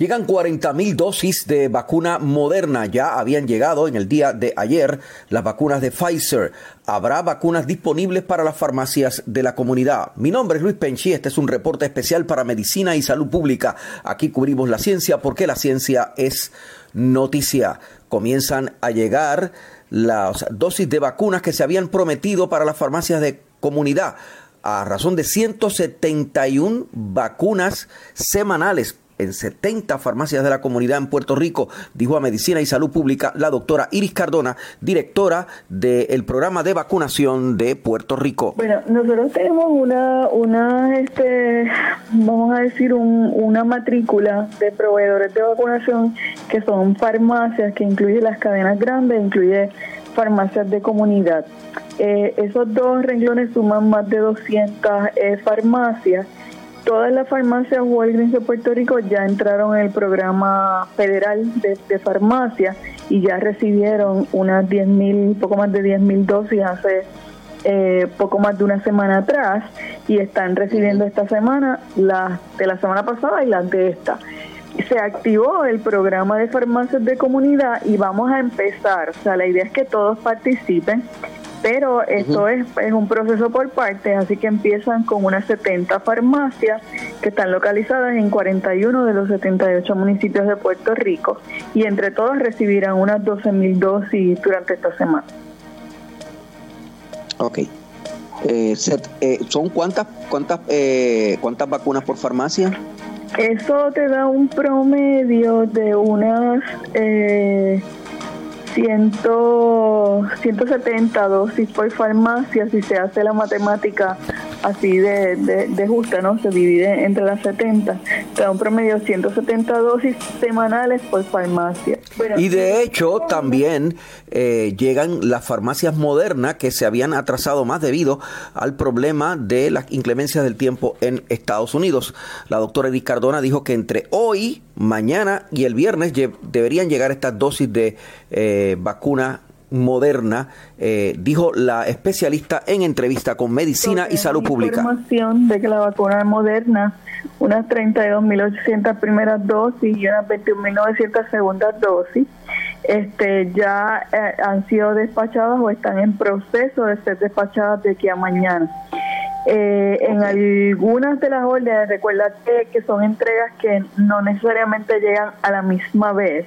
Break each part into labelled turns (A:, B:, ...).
A: Llegan 40.000 dosis de vacuna moderna. Ya habían llegado en el día de ayer las vacunas de Pfizer. Habrá vacunas disponibles para las farmacias de la comunidad. Mi nombre es Luis Penchi. Este es un reporte especial para Medicina y Salud Pública. Aquí cubrimos la ciencia porque la ciencia es noticia. Comienzan a llegar las dosis de vacunas que se habían prometido para las farmacias de comunidad a razón de 171 vacunas semanales en 70 farmacias de la comunidad en Puerto Rico, dijo a Medicina y Salud Pública la doctora Iris Cardona, directora del programa de vacunación de Puerto Rico.
B: Bueno, nosotros tenemos una, una este, vamos a decir, una matrícula de proveedores de vacunación que son farmacias, que incluye las cadenas grandes, incluye farmacias de comunidad. Eh, esos dos renglones suman más de 200 eh, farmacias Todas las farmacias Walgreens de Puerto Rico ya entraron en el programa federal de, farmacia y ya recibieron unas 10 mil, poco más de 10 mil dosis hace eh, poco más de una semana atrás y están recibiendo esta semana las de la semana pasada y las de esta. Se activó el programa de farmacias de comunidad y vamos a empezar, o sea, la idea es que todos participen pero esto es, es, un proceso por partes, así que empiezan con unas 70 farmacias que están localizadas en 41 de los 78 municipios de Puerto Rico y entre todos recibirán unas 12 mil dosis durante esta semana.
A: Ok. Eh, eh, ¿Son cuántas, cuántas, eh, cuántas vacunas por farmacia?
B: Eso te da un promedio de unas... Eh, 170 dosis por farmacia si se hace la matemática así de, de, justa, ¿no? Se divide entre las 70. Te da un promedio de 170 dosis semanales por farmacia.
A: y de hecho también eh, llegan las farmacias modernas que se habían atrasado más debido al problema de las inclemencias del tiempo en Estados Unidos. La doctora Edith Cardona dijo que entre hoy, mañana y el viernes deberían llegar estas dosis de eh, vacuna moderna, eh, dijo la especialista en entrevista con Medicina y Salud Pública.
B: información de que la vacuna moderna, unas 32.800 primeras dosis y unas 21.900 segundas dosis, este, ya eh, han sido despachadas o están en proceso de ser despachadas de aquí a mañana. Eh, en algunas de las órdenes, recuerda que son entregas que no necesariamente llegan a la misma vez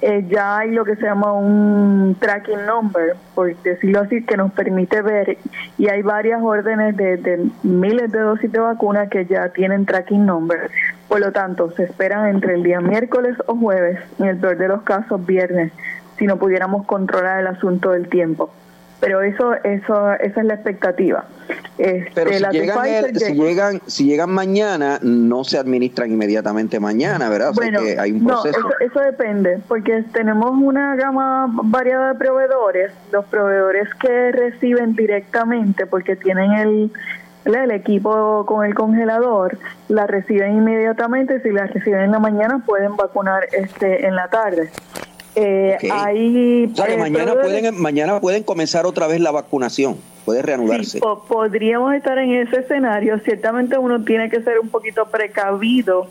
B: eh, ya hay lo que se llama un tracking number, por decirlo así, que nos permite ver, y hay varias órdenes de, miles de dosis de vacuna que ya tienen tracking number. Por lo tanto, se esperan entre el día miércoles o jueves, en el peor de los casos viernes, si no pudiéramos controlar el asunto del tiempo pero eso eso esa es la expectativa.
A: Este, pero si, llegan, si, llegan, mañana no se administran inmediatamente mañana verdad
B: bueno hay un proceso. no, eso, depende porque tenemos una gama variada de proveedores. Los proveedores que reciben directamente porque tienen el el equipo con el congelador la reciben inmediatamente. Si la reciben en la mañana pueden vacunar este en la tarde
A: eh, o sea, que mañana pueden, mañana pueden comenzar otra vez la vacunación, puede reanudarse.
B: podríamos estar en ese escenario. Ciertamente uno tiene que ser un poquito precavido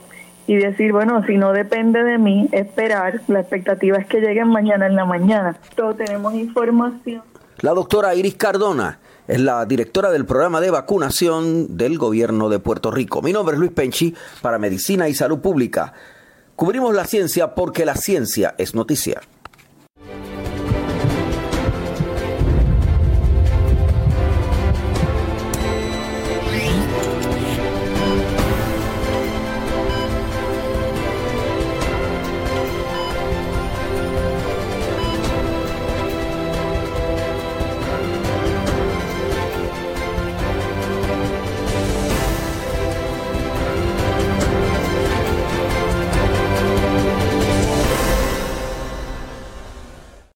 B: y decir, bueno, si no depende de mí, esperar. La expectativa es que lleguen mañana en la mañana. Todos tenemos información.
A: La doctora Iris Cardona es la directora del programa de vacunación del gobierno de Puerto Rico. Mi nombre es Luis Penchi para Medicina y Salud Pública. Cubrimos la ciencia porque la ciencia es noticia.